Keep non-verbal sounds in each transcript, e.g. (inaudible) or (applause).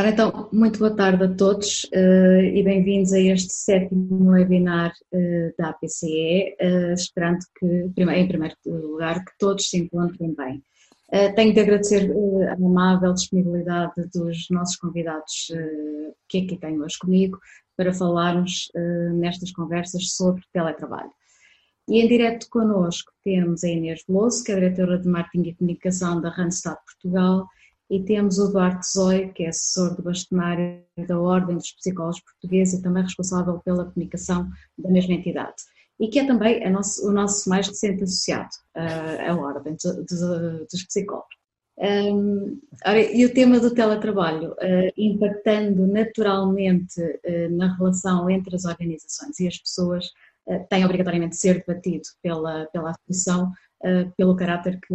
Ora então, muito boa tarde a todos uh, e bem-vindos a este sétimo webinar uh, da APCE, uh, esperando que, em primeiro lugar, que todos se encontrem bem. tenho de agradecer a amável disponibilidade dos nossos convidados que aqui tenho hoje comigo para falarmos nestas conversas sobre teletrabalho. E em direto connosco temos a Inês Veloso, que é diretora de Marketing e Comunicação da Randstad Portugal, e temos o Duarte Zoi, que é assessor do bastonário da Ordem dos Psicólogos Portugueses e também responsável pela comunicação da mesma entidade. E que é também nosso, o nosso mais recente associado, a Ordem dos, Psicólogos. Um, e o tema do teletrabalho, uh, impactando naturalmente uh, na relação entre as organizações e as pessoas, uh, tem obrigatoriamente de ser debatido pela, pela Associação uh, pelo caráter que,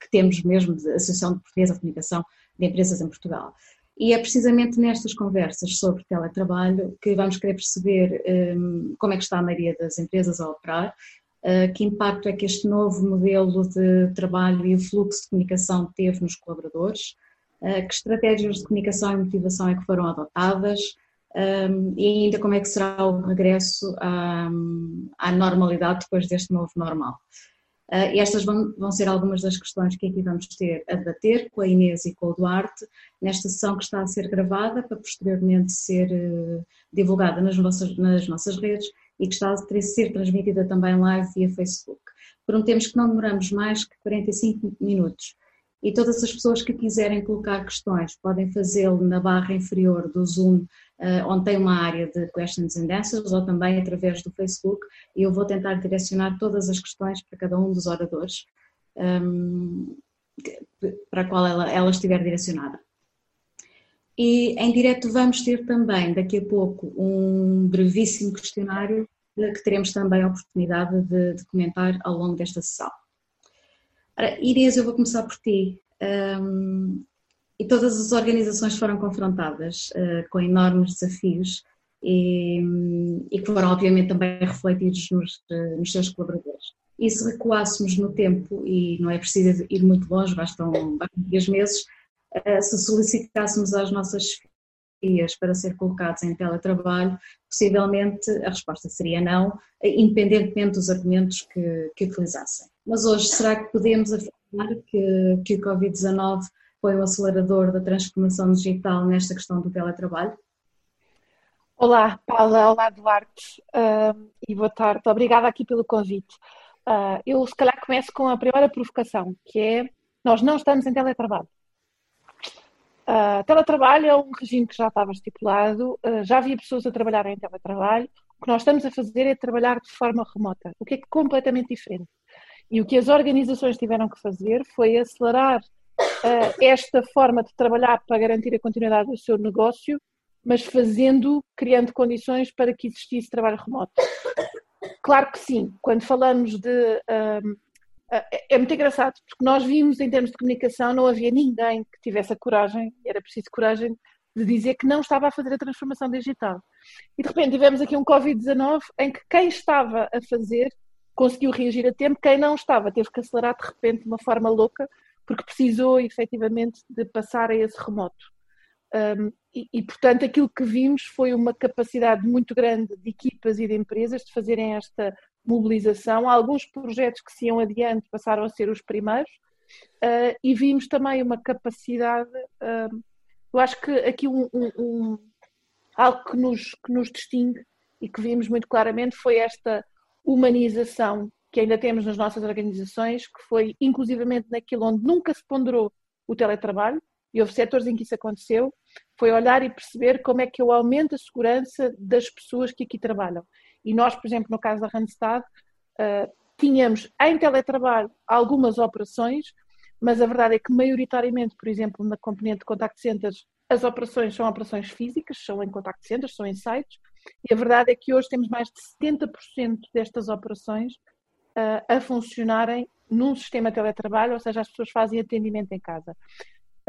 que, temos mesmo de Associação de Portuguesa de Comunicação de Empresas em Portugal. E é precisamente nestas conversas sobre teletrabalho que vamos querer perceber um, como é que está a maioria das empresas a operar, uh, que impacto é que este novo modelo de trabalho e o fluxo de comunicação teve nos colaboradores, uh, que estratégias de comunicação e motivação é que foram adotadas, um, e ainda como é que será o regresso à, à normalidade depois deste novo normal. Uh, estas vão, vão, ser algumas das questões que aqui vamos ter a debater com a Inês e com o Duarte, nesta sessão que está a ser gravada para posteriormente ser uh, divulgada nas nossas, nas nossas redes e que está a ser transmitida também live via Facebook. Prometemos que não demoramos mais que 45 minutos e todas as pessoas que quiserem colocar questões podem fazê-lo na barra inferior do Zoom uh, onde tem uma área de questions and answers ou também através do Facebook e eu vou tentar direcionar todas as questões para cada um dos oradores um, para a qual ela, ela estiver direcionada. E em direto vamos ter também daqui a pouco um brevíssimo questionário que teremos também a oportunidade de, de comentar ao longo desta sessão. Ora, Inês, eu vou começar por ti. Um, e todas as organizações foram confrontadas uh, com enormes desafios e, que foram obviamente também refletidos nos, uh, nos seus colaboradores. E se recuássemos no tempo, e não é preciso ir muito longe, bastam, bastam três meses, uh, se solicitássemos às nossas filhas para ser colocados em teletrabalho, possivelmente a resposta seria não, independentemente dos argumentos que, que utilizassem. Mas hoje, será que podemos afirmar que, que o Covid-19 foi o acelerador da transformação digital nesta questão do teletrabalho? Olá, Paula, olá, Duarte, uh, e boa tarde. Obrigada aqui pelo convite. Uh, eu, se calhar, começo com a primeira provocação, que é: nós não estamos em teletrabalho. Uh, teletrabalho é um regime que já estava estipulado, uh, já havia pessoas a trabalhar em teletrabalho. O que nós estamos a fazer é trabalhar de forma remota, o que é completamente diferente. E o que as organizações tiveram que fazer foi acelerar uh, esta forma de trabalhar para garantir a continuidade do seu negócio, mas fazendo, criando condições para que existisse trabalho remoto. Claro que sim, quando falamos de. Um, é muito engraçado, porque nós vimos em termos de comunicação, não havia ninguém que tivesse a coragem, era preciso coragem, de dizer que não estava a fazer a transformação digital. E de repente tivemos aqui um Covid-19 em que quem estava a fazer conseguiu reagir a tempo, quem não estava teve que acelerar de repente de uma forma louca, porque precisou efetivamente de passar a esse remoto. Um, e, e, portanto, aquilo que vimos foi uma capacidade muito grande de equipas e de empresas de fazerem esta mobilização. Alguns projetos que se iam adiante passaram a ser os primeiros, uh, e vimos também uma capacidade. Uh, eu acho que aqui um, um, um, algo que nos, que nos distingue e que vimos muito claramente foi esta humanização que ainda temos nas nossas organizações, que foi inclusivamente naquilo onde nunca se ponderou o teletrabalho, e houve setores em que isso aconteceu, foi olhar e perceber como é que eu aumento a segurança das pessoas que aqui trabalham. E nós, por exemplo, no caso da Randstad, uh, tínhamos em teletrabalho algumas operações, mas a verdade é que maioritariamente, por exemplo, na componente de contact centers, as operações são operações físicas, são em contact centers, são em sites, e a verdade é que hoje temos mais de 70% destas operações uh, a funcionarem num sistema de teletrabalho, ou seja, as pessoas fazem atendimento em casa.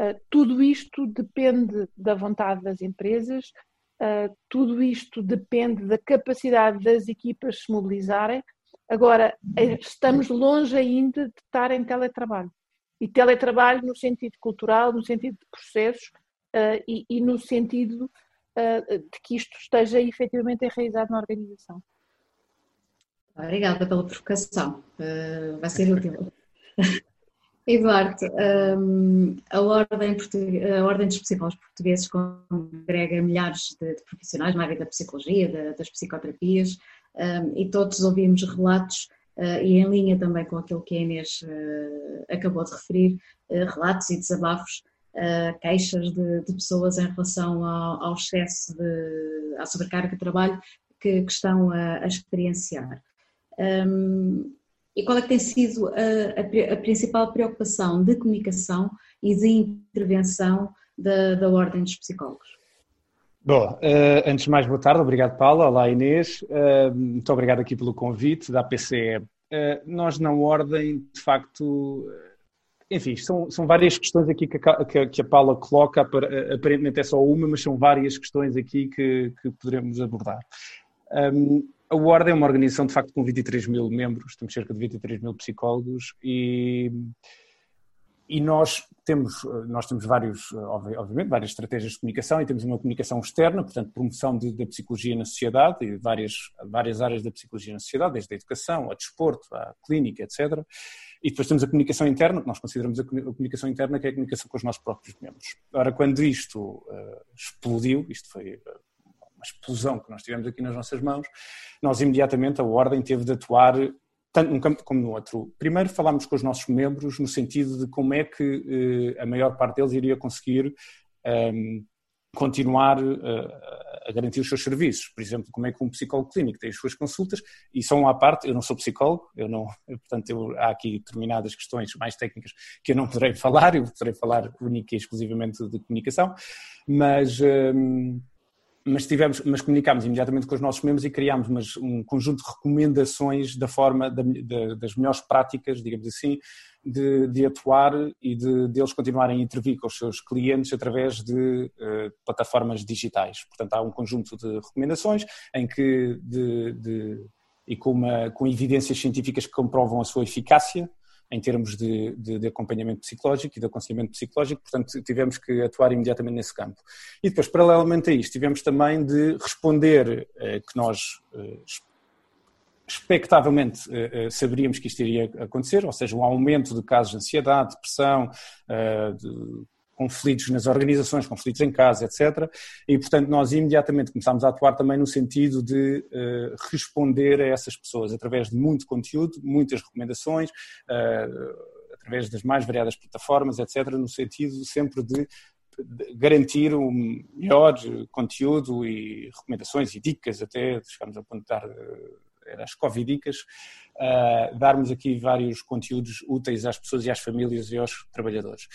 Uh, tudo isto depende da vontade das empresas, uh, tudo isto depende da capacidade das equipas se mobilizarem. Agora, estamos longe ainda de estar em teletrabalho. E teletrabalho no sentido cultural, no sentido de processos, e, e, no sentido de que isto esteja efetivamente enraizado na organização. Obrigada pela provocação, vai ser útil. (laughs) Eduardo, um, a, Ordem a Ordem dos Psicólogos Portugueses congrega milhares de, profissionais na área da psicologia, das psicoterapias, um, e todos ouvimos relatos, uh, e em linha também com aquilo que a Inês acabou de referir, relatos e desabafos, queixas de, de, pessoas em relação ao, ao excesso, de, à sobrecarga de trabalho que, que estão a, a experienciar. Um, e qual é que tem sido a, a, a principal preocupação de comunicação e de intervenção da, da Ordem dos Psicólogos? Bom, uh, antes de mais, boa tarde, obrigado Paula, olá Inês, uh, muito obrigado aqui pelo convite da PCE. Nós na Ordem, de facto, enfim, são, são várias questões aqui que a, que a Paula coloca, aparentemente é só uma, mas são várias questões aqui que, que poderemos abordar. Um, a Ward é uma organização de facto com 23 mil membros, temos cerca de 23 mil psicólogos e, e nós temos, nós temos vários, obviamente, várias estratégias de comunicação e temos uma comunicação externa, portanto, promoção da psicologia na sociedade e várias, várias áreas da psicologia na sociedade, desde a educação, a desporto, a clínica, etc. E depois temos a comunicação interna, que nós consideramos a comunicação interna, que é a comunicação com os nossos próprios membros. Ora, quando isto uh, explodiu, isto foi uh, uma explosão que nós tivemos aqui nas nossas mãos, nós imediatamente a Ordem teve de atuar tanto num campo como no outro. Primeiro falámos com os nossos membros no sentido de como é que eh, a maior parte deles iria conseguir um, ehm, continuar uh, a garantir os seus serviços. Por exemplo, como é que um psicólogo clínico tem as suas consultas, e só uma parte, eu não sou psicólogo, eu não, (laughs) portanto eu, há aqui determinadas questões mais técnicas que eu não poderei (laughs) falar, eu poderei falar única e exclusivamente de comunicação, mas... Ehm, mas tivemos, mas comunicámos imediatamente com os nossos membros e criámos umas, um conjunto de recomendações da forma da, da, das melhores práticas, digamos assim, de, de atuar e de, de, eles continuarem a intervir com os seus clientes através de uh, plataformas digitais. Portanto, há um conjunto de recomendações em que de, e com, uma, com evidências científicas que comprovam a sua eficácia em termos de, de, de, acompanhamento psicológico e de aconselhamento psicológico, portanto tivemos que atuar imediatamente nesse campo. E depois, paralelamente a isto, tivemos também de responder eh, que nós eh, expectavelmente eh, saberíamos que isto iria acontecer, ou seja, um aumento de casos de ansiedade, depressão, de conflitos nas organizações, conflitos em casa, etc. E, portanto, nós imediatamente começámos a atuar também no sentido de uh, responder a essas pessoas através de muito conteúdo, muitas recomendações, uh, através das mais variadas plataformas, etc., no sentido sempre de garantir um melhor conteúdo e recomendações e dicas, até chegámos a apontar eh, era as Covidicas, uh, darmos aqui vários conteúdos úteis às pessoas e às famílias e aos trabalhadores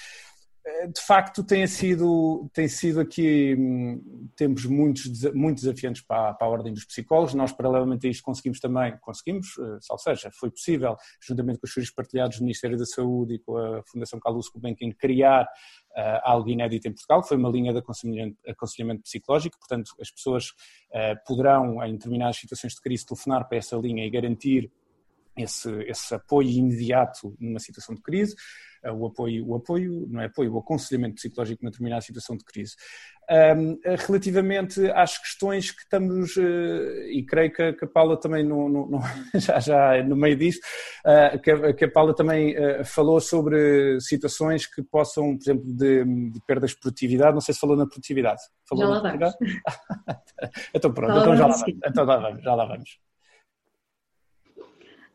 de facto tem sido, tem sido aqui hum, tempos muito, muito desafiantes para, para, a Ordem dos Psicólogos. Nós, paralelamente a isto, conseguimos também, conseguimos, eh, ou seja, foi possível, juntamente com os serviços partilhados do Ministério da Saúde e com a Fundação Carlos Gulbenkian, criar uh, algo inédito em Portugal, foi uma linha de aconselhamento, aconselhamento psicológico, portanto as pessoas uh, poderão, em determinadas situações de crise, telefonar para essa linha e garantir esse, esse apoio imediato numa situação de crise. Eh, o apoio, o apoio, não é apoio, o aconselhamento psicológico numa determinada situação de crise. Um, relativamente às questões que estamos, uh, e creio que, que, a Paula também no, (laughs) já, já no meio disto, uh, que, que, a Paula também uh, falou sobre situações que possam, por exemplo, de, de perdas de produtividade, não sei se falou na produtividade. Falou já lá vamos. (laughs) então pronto, então já, lá vamos, então já lá vamos, já lá vamos.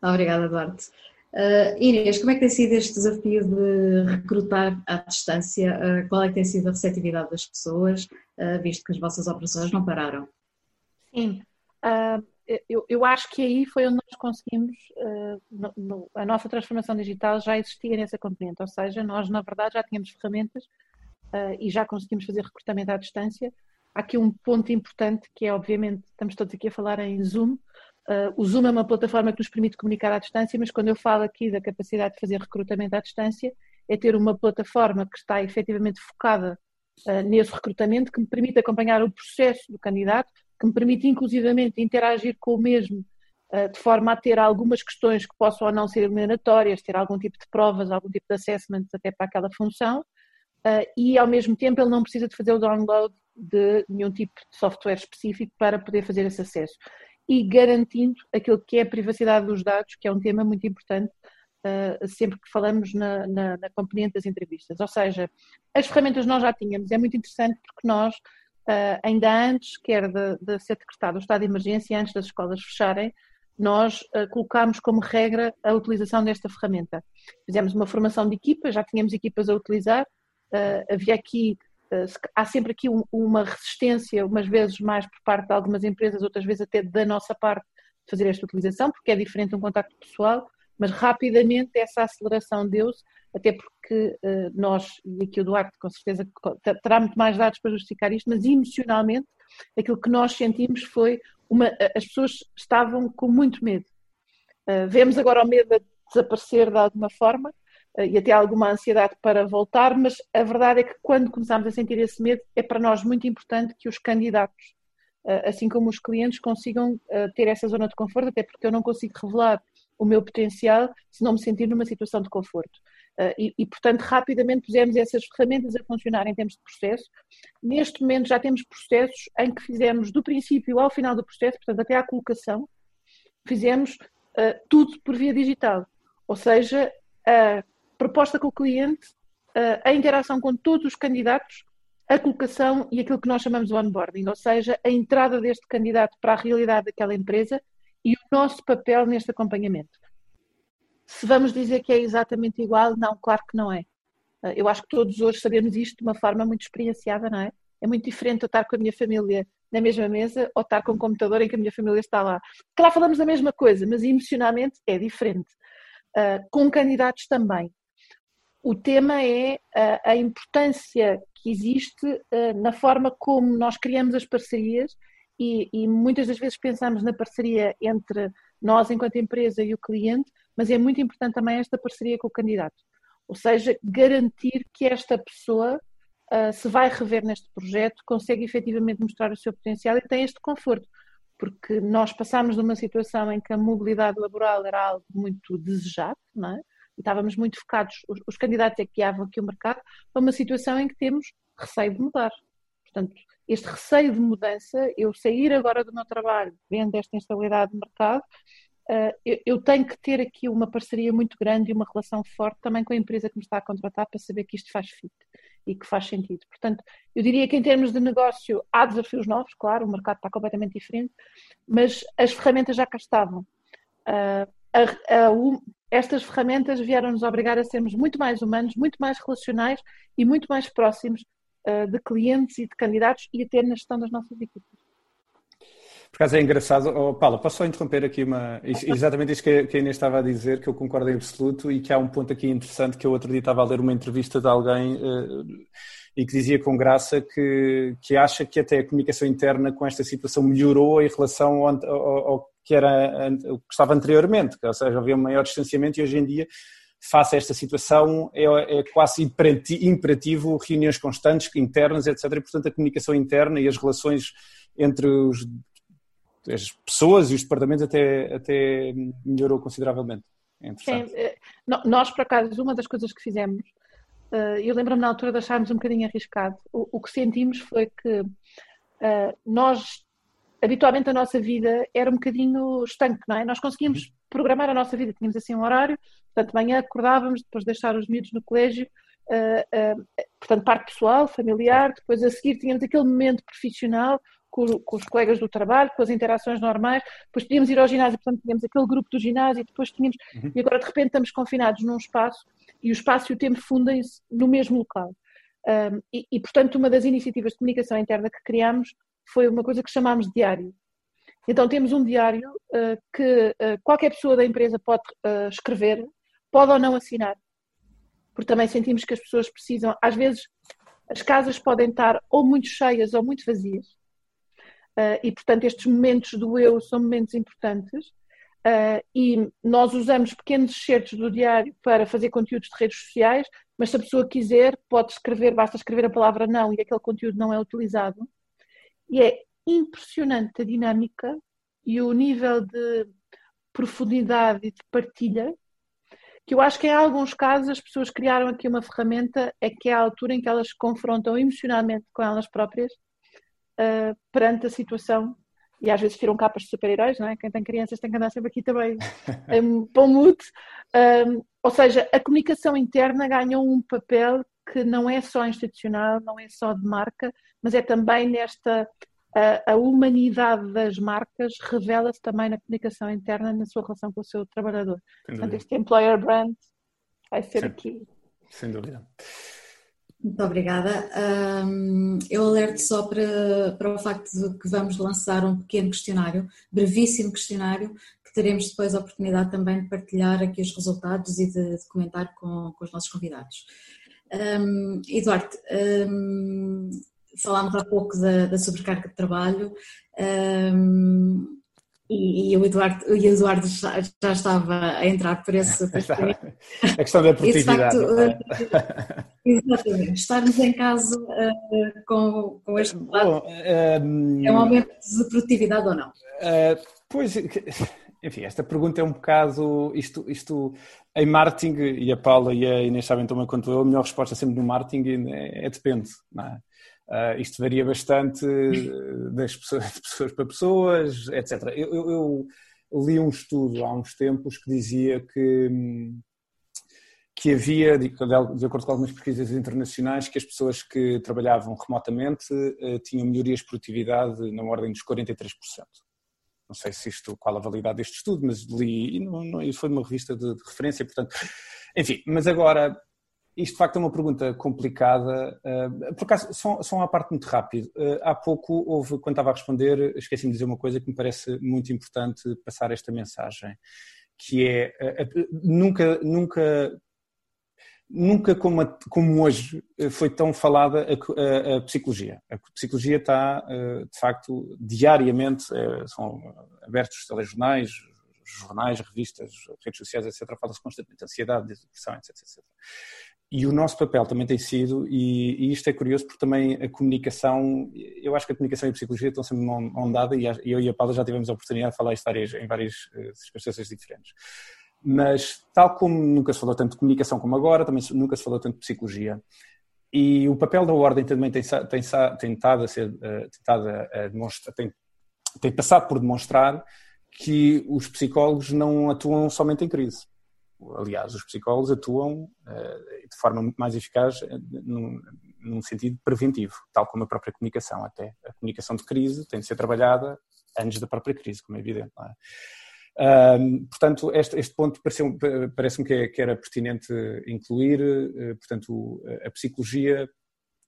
Obrigada, Duarte. Uh, Inês, como é que tem sido este desafio de recrutar à distância? Uh, qual é que tem sido a receptividade das pessoas, uh, visto que as vossas operações não pararam? Sim, eu, eu, acho que aí foi onde nós conseguimos, no, no, a nossa transformação digital já existia nessa componente, ou seja, nós na verdade já tínhamos ferramentas e já conseguimos fazer recrutamento à distância. Há aqui um ponto importante que é, obviamente, estamos todos aqui a falar em Zoom, Uh, o Zoom é uma plataforma que nos permite comunicar à distância, mas quando eu falo aqui da capacidade de fazer recrutamento à distância, é ter uma plataforma que está efetivamente focada uh, nesse recrutamento, que me permite acompanhar o processo do candidato, que me permite inclusivamente interagir com o mesmo, uh, de forma a ter algumas questões que possam ou não ser eliminatórias, ter algum tipo de provas, algum tipo de assessment até para aquela função, e ao mesmo tempo ele não precisa de fazer o download de nenhum tipo de software específico para poder fazer esse acesso. E garantindo aquilo que é a privacidade dos dados, que é um tema muito importante uh, sempre que falamos na, na, na, componente das entrevistas. Ou seja, as ferramentas nós já tínhamos, é muito interessante porque nós, uh, ainda antes, quer de, de ser decretado o estado de emergência, antes das escolas fecharem, nós uh, colocámos como regra a utilização desta ferramenta. Fizemos uma formação de equipas, já tínhamos equipas a utilizar, havia aqui, há sempre aqui um, uma resistência, umas vezes mais por parte de algumas empresas, outras vezes até da nossa parte, de fazer esta utilização, porque é diferente um contacto pessoal, mas rapidamente essa aceleração deu-se, até porque nós, e aqui o Duarte com certeza terá muito mais dados para justificar isto, mas emocionalmente aquilo que nós sentimos foi uma, as pessoas estavam com muito medo. Uh, vemos agora o medo a desaparecer de alguma forma uh, e até alguma ansiedade para voltar, mas a verdade é que quando começamos a sentir esse medo, é para nós muito importante que os candidatos, uh, assim como os clientes, consigam ter essa zona de conforto, até porque eu não consigo revelar o meu potencial se não me sentir numa situação de conforto. E, e, portanto, rapidamente pusemos essas ferramentas a funcionar em termos de processo. Neste momento já temos processos em que fizemos do princípio ao final do processo, portanto, até à colocação, fizemos tudo por via digital. Ou seja, a proposta com o cliente, uh, a interação com todos os candidatos, a colocação e aquilo que nós chamamos de onboarding, ou seja, a entrada deste candidato para a realidade daquela empresa e o nosso papel neste acompanhamento. Se vamos dizer que é exatamente igual, não, claro que não é. Eh, eu acho que todos hoje sabemos isto de uma forma muito experienciada, não é? É muito diferente eu estar com a minha família na mesma mesa ou estar com um computador em que a minha família está lá. Claro, falamos a mesma coisa, mas emocionalmente é diferente. Uh, com candidatos também. O tema é uh, a importância que existe uh, na forma como nós criamos as parcerias e, e, muitas das vezes pensamos na parceria entre nós, enquanto empresa, e o cliente, mas é muito importante também esta parceria com o candidato. Ou seja, garantir que esta pessoa uh, se vai rever neste projeto, consegue efetivamente mostrar o seu potencial e tem este conforto. Porque nós passámos de uma situação em que a mobilidade laboral era algo muito desejado, não é? Estávamos muito focados, os, os candidatos é que guiavam aqui o mercado, para uma situação em que temos receio de mudar. Portanto, este receio de mudança, eu sair agora do meu trabalho, vendo esta instabilidade de mercado, Uh, eu, tenho que ter aqui uma parceria muito grande e uma relação forte também com a empresa que me está a contratar para saber que isto faz fit e que faz sentido. Portanto, eu diria que em termos de negócio há desafios novos, claro, o mercado está completamente diferente, mas as ferramentas já cá estavam. Uh, a, a, estas ferramentas vieram-nos obrigar a sermos muito mais humanos, muito mais relacionais e muito mais próximos uh, de clientes e de candidatos e até na gestão das nossas equipes. Por acaso é engraçado, oh, Paulo, posso só interromper aqui uma. Exatamente isto que a Inês estava a dizer, que eu concordo em absoluto e que há um ponto aqui interessante que eu outro dia estava a ler uma entrevista de alguém uh, e que dizia com graça que, que acha que até a comunicação interna com esta situação melhorou em relação ao, ao, ao que era o que estava anteriormente, ou seja, havia um maior distanciamento e hoje em dia face a esta situação, é, é, quase imperativo reuniões constantes, internas, etc. E, portanto, a comunicação interna e as relações entre os as pessoas e os departamentos até, até melhorou consideravelmente. É Sim, eh, nós, por acaso, uma das coisas que fizemos, eh, eu lembro-me na altura de acharmos um bocadinho arriscado, o, que sentimos foi que eh, nós, habitualmente a nossa vida era um bocadinho estanque, não é? Nós conseguíamos uhum. programar a nossa vida, tínhamos assim um horário, portanto, de manhã acordávamos, depois de deixar os miúdos no colégio, Uh, uh, portanto, parte pessoal, familiar, depois a seguir tínhamos aquele momento profissional, com, com, os colegas do trabalho, com as interações normais, depois podíamos ir ao ginásio, portanto tínhamos aquele grupo do ginásio, depois tínhamos, uhum. e agora de repente estamos confinados num espaço e o espaço e o tempo fundem-se no mesmo local. Um, e, e, portanto, uma das iniciativas de comunicação interna que criámos foi uma coisa que chamámos de diário. Então temos um diário uh, que uh, qualquer pessoa da empresa pode uh, escrever, pode ou não assinar, porque também sentimos que as pessoas precisam, às vezes as casas podem estar ou muito cheias ou muito vazias, e, portanto, estes momentos do eu são momentos importantes. E nós usamos pequenos excertos do diário para fazer conteúdos de redes sociais, mas se a pessoa quiser, pode escrever, basta escrever a palavra não e aquele conteúdo não é utilizado. E é impressionante a dinâmica e o nível de profundidade e de partilha que eu acho que em alguns casos as pessoas criaram aqui uma ferramenta, é que é a altura em que elas se confrontam emocionalmente com elas próprias uh, perante a situação e às vezes tiram capas de super-heróis, não é? Quem tem crianças tem que andar sempre aqui também (laughs) em bom mood. Um, ou seja, a comunicação interna ganhou um papel que não é só institucional, não é só de marca, mas é também nesta a, a humanidade das marcas revela-se também na comunicação interna na sua relação com o seu trabalhador. Portanto, este employer brand vai ser Sim. aqui. Sem dúvida. Muito obrigada. Um, eu alerto só para, para o facto de que vamos lançar um pequeno questionário, brevíssimo questionário, que teremos depois a oportunidade também de partilhar aqui os resultados e de, de comentar com, com os nossos convidados. Um, Eduardo, um, falámos há pouco da, da sobrecarga de trabalho um, e, e, o Eduardo, o Eduardo já, já, estava a entrar por esse. (laughs) a questão da produtividade. Facto, exatamente. Estarmos em casa uh, com, com este lado Bom, um, é um aumento de produtividade ou não? Uh, pois, enfim, esta pergunta é um bocado. Isto, isto em marketing, e a Paula e a Inês sabem também quanto eu, a melhor resposta sempre no marketing é, é depende. É? Uh, isto varia bastante das pessoas, de pessoas para pessoas, etc. Eu, eu, eu, li um estudo há uns tempos que dizia que, que havia, de, de acordo com algumas pesquisas internacionais, que as pessoas que trabalhavam remotamente uh, tinham melhorias de produtividade na ordem dos 43%. Não sei se isto, qual a validade deste estudo, mas li, e não, não, foi uma revista de, de referência, portanto, enfim, mas agora isto de facto é uma pergunta complicada. Uh, por acaso, só, só uma parte muito rápido. Uh, há pouco houve, quando estava a responder, esqueci-me de dizer uma coisa que me parece muito importante passar esta mensagem, que é uh, nunca, nunca, nunca como, a, como hoje foi tão falada a, a, a, psicologia. A psicologia está, de facto, diariamente, são abertos os telejornais, jornais, revistas, redes sociais, etc., fala-se constantemente de ansiedade, de depressão, etc, etc. E o nosso papel também tem sido, e, e, isto é curioso porque também a comunicação, eu acho que a comunicação e a psicologia estão sempre mão dada e eu e a Paula já tivemos a oportunidade de falar histórias em várias circunstâncias diferentes. Mas tal como nunca se falou tanto de comunicação como agora, também nunca se falou tanto de psicologia. E o papel da ordem também tem, tem, tem a ser, uh, tentado a demonstrar, tem, tem passado por demonstrar que os psicólogos não atuam somente em crise aliás, os psicólogos atuam uh, de forma muito mais eficaz uh, num, num, sentido preventivo, tal como a própria comunicação até. A comunicação de crise tem de ser trabalhada antes da própria crise, como é evidente. É? Portanto, este, este ponto parece-me que, é, que, era pertinente incluir, uh, portanto, a psicologia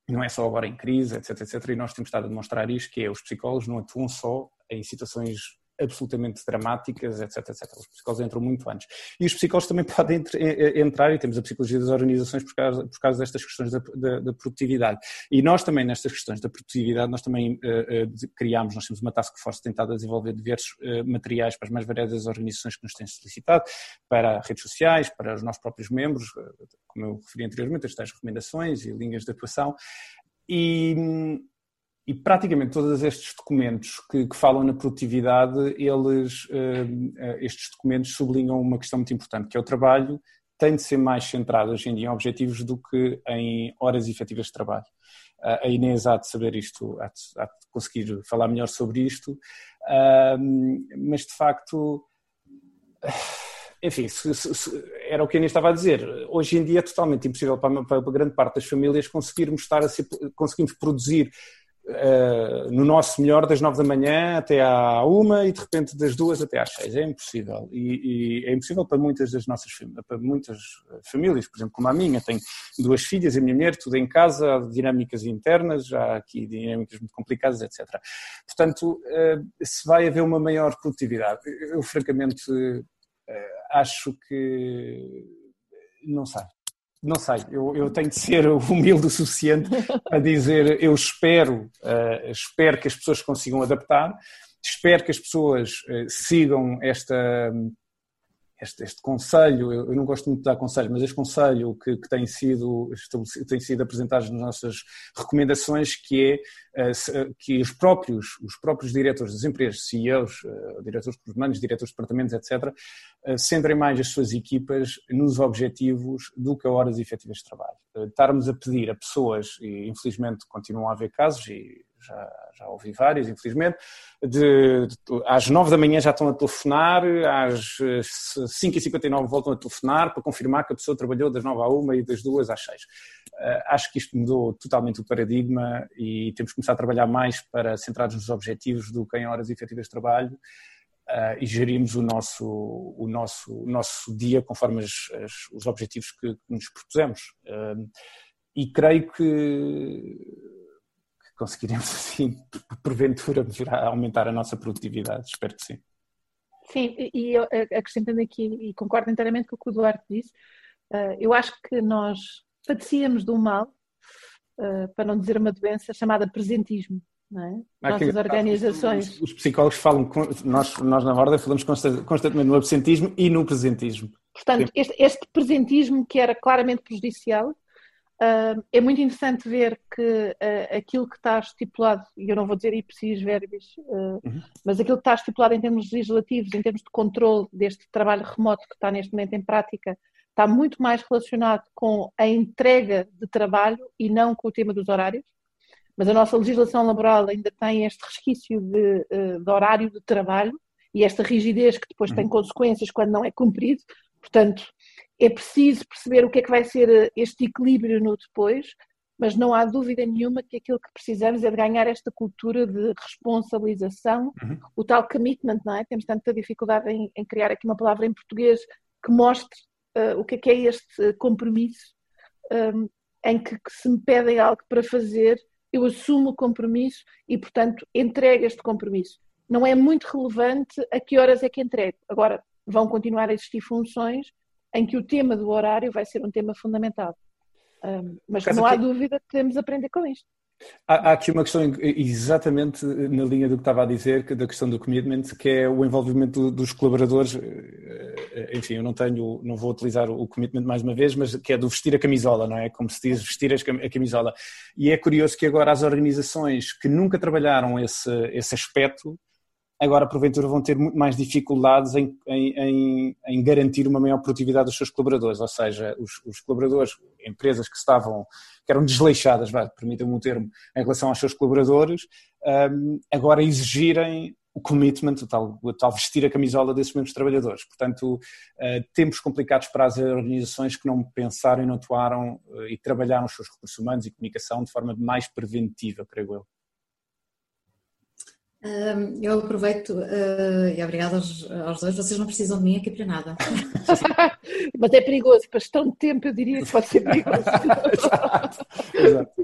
não é só agora em crise, etc, etc, e nós temos estado a demonstrar isto, que é os psicólogos não atuam só em situações absolutamente dramáticas, etc, etc. Os psicólogos entram muito antes. E os psicólogos também (laughs) podem entrar, e temos a psicologia das organizações por causa, por causa destas questões da, da, da, produtividade. E nós também, nestas questões da produtividade, nós também uh, uh, criámos, nós temos uma task force tentada a desenvolver diversos uh, materiais para as mais variadas organizações que nos têm solicitado, para redes sociais, para os nossos próprios membros, como eu referi anteriormente, as tais recomendações e linhas de atuação. E, e praticamente todos estes documentos que, que falam na produtividade, eles, uh, estes documentos sublinham uma questão muito importante, que é o trabalho tem de ser mais centrado hoje em dia em objetivos do que em horas efetivas de trabalho. Uh, a Inês há de saber isto, há de, há de conseguir falar melhor sobre isto, mas de facto enfim, era o que a Inês estava a dizer. Hoje em dia é totalmente impossível para, para, grande parte das famílias conseguirmos estar a ser, conseguimos produzir Uh, no nosso melhor das nove da manhã até à uma e de repente das duas até às seis. É impossível. E, e, é impossível para muitas das nossas para muitas famílias, por exemplo, como a minha, tenho duas filhas e a minha mulher, tudo em casa, há dinâmicas internas, há aqui dinâmicas muito complicadas, etc. Portanto, uh, se vai haver uma maior produtividade, eu francamente acho que não sei não sei, eu, eu, tenho de ser (laughs) humilde o suficiente para dizer eu espero, uh, espero que as pessoas consigam adaptar, espero que as pessoas uh, sigam esta, este, este conselho, eu, eu, não gosto muito de dar conselho, mas este conselho que, que tem, sido, tem sido apresentado nas nossas recomendações, que é uh, que os próprios, os próprios diretores das empresas, CEOs, uh, diretores humanos, diretores de departamentos, etc., centrem mais as suas equipas nos objetivos do que a horas efetivas de trabalho. Estarmos a pedir a pessoas, e infelizmente continuam a haver casos, e já, já ouvi vários, infelizmente, de, de, às 9 da manhã já estão a telefonar, às 5h59 voltam a telefonar para confirmar que a pessoa trabalhou das 9 à 1 e das 2 às 6. Uh, eh, acho que isto mudou totalmente o paradigma e temos que começar a trabalhar mais para centrar-nos nos objetivos do que em horas efetivas de trabalho. Uh, e gerirmos o nosso, o nosso, o nosso dia conforme as, as, os objetivos que, que nos propusemos. Uh, e creio que conseguiremos (laughs) assim, porventura, aumentar a nossa produtividade. Espero que sim. Sim, e eu, acrescentando aqui, e concordo inteiramente com o que o Duarte disse, eh, eu acho que nós padecíamos de um mal, eh, para não dizer uma doença, chamada presentismo. É? Nossas organizações. Os, os, psicólogos falam, nós, nós na Ordem falamos constantemente no absentismo e no presentismo. Portanto, este, este presentismo que era claramente prejudicial, Uh, é muito interessante ver que uh, aquilo que está estipulado, e eu não vou dizer ipsis verbis, uh, uhum. mas aquilo que está estipulado em termos legislativos, em termos de controle deste trabalho remoto que está neste momento em prática, está muito mais relacionado com a entrega de trabalho e não com o tema dos horários. Mas a nossa legislação laboral ainda tem este resquício de, de horário de trabalho e esta rigidez que depois uhum. tem consequências quando não é cumprido. Portanto, é preciso perceber o que é que vai ser eh, este equilíbrio no depois, mas não há dúvida nenhuma que aquilo que precisamos é de ganhar esta cultura de responsabilização, uhum. o tal commitment, não é? Temos tanta dificuldade em, em, criar aqui uma palavra em português que mostre uh, o que é que é este compromisso, um, ehm, em que, que, se me pedem algo para fazer, eu assumo o compromisso e, portanto, entrego este compromisso. Não é muito relevante a que horas é que entrego. Agora, vão continuar a existir funções em que o tema do horário vai ser um tema fundamental. Um, mas não há dúvida que podemos aprender com isto. Há, há, aqui uma questão exatamente na linha do que estava a dizer, da questão do commitment, que é o envolvimento dos colaboradores. Eh, enfim, eu não tenho, não vou utilizar o commitment mais uma vez, mas que é do vestir a camisola, não é? Como se diz, vestir a camisola. E é curioso que agora as organizações que nunca trabalharam esse, esse aspecto agora porventura vão ter muito mais dificuldades em, em, em, garantir uma maior produtividade dos seus colaboradores, ou seja, os, os colaboradores, empresas que estavam, que eram desleixadas, permitam-me o termo, em relação aos seus colaboradores, um, agora exigirem o commitment, o tal, o tal vestir a camisola desses mesmos trabalhadores. Portanto, uh, tempos complicados para as organizações que não pensaram e não atuaram uh, e trabalharam os seus recursos humanos e comunicação de forma mais preventiva, creio eu eu aproveito uh, e obrigada aos, aos, dois. Vocês não precisam de mim aqui para nada. (laughs) Mas é perigoso, para gestão de tempo eu diria que pode ser perigoso. (laughs) Exato.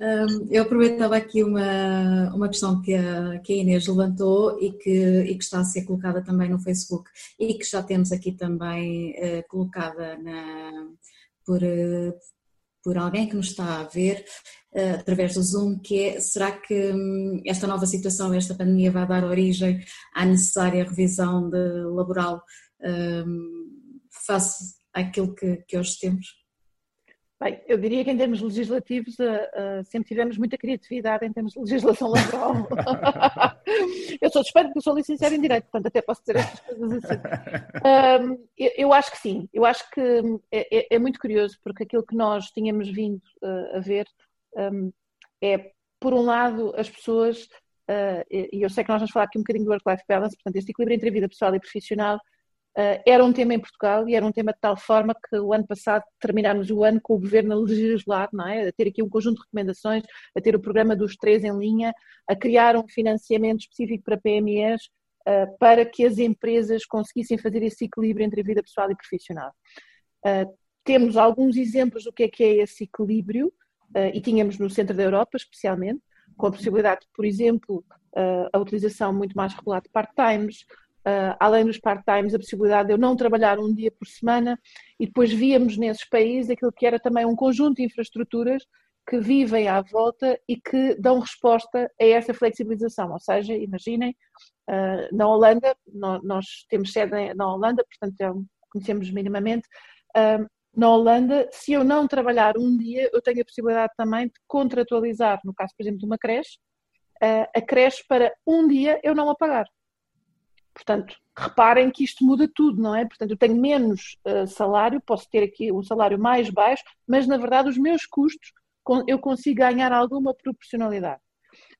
Um, eu aproveitava aqui uma, uma questão que a, que a Inês levantou e que, e que está a ser colocada também no Facebook e que já temos aqui também uh, colocada na, por, uh, por alguém que nos está a ver através do Zoom, que é, será que um, esta nova situação, esta pandemia vai dar origem à necessária revisão de, laboral um, face àquilo que, que hoje temos? Bem, eu diria que em termos legislativos uh, uh, sempre tivemos muita criatividade em termos de legislação laboral. (laughs) eu sou suspeito porque sou licenciada em Direito, portanto até posso dizer estas coisas assim. (laughs) Um, eu, eu, acho que sim, eu acho que é, é, é muito curioso porque aquilo que nós tínhamos vindo uh, a ver um, é, por um lado, as pessoas, e eu sei que nós vamos falar aqui um bocadinho do work-life balance, portanto este equilíbrio entre a vida pessoal e profissional Uh, era um tema em Portugal e era um tema de tal forma que o ano passado terminámos o ano com o governo a legislar, não é? a ter aqui um conjunto de recomendações, a ter o programa dos três em linha, a criar um financiamento específico para PMEs uh, para que as empresas conseguissem fazer esse equilíbrio entre a vida pessoal e profissional. Uh, temos alguns exemplos do que é que é esse equilíbrio e tínhamos no centro da Europa, especialmente, com a possibilidade, por exemplo, a utilização muito mais regular de part-times, uh, além dos part-times, a possibilidade de eu não trabalhar um dia por semana e depois víamos nesses países aquilo que era também um conjunto de infraestruturas que vivem à volta e que dão resposta a essa flexibilização. Ou seja, imaginem na Holanda, nós temos sede na Holanda, portanto conhecemos minimamente. Na Holanda, se eu não trabalhar um dia, eu tenho a possibilidade também de contratualizar, no caso, por exemplo, de uma creche, a creche para um dia eu não a pagar. Portanto, reparem que isto muda tudo, não é? Portanto, eu tenho menos uh, salário, posso ter aqui um salário mais baixo, mas na verdade os meus custos eu consigo ganhar alguma proporcionalidade.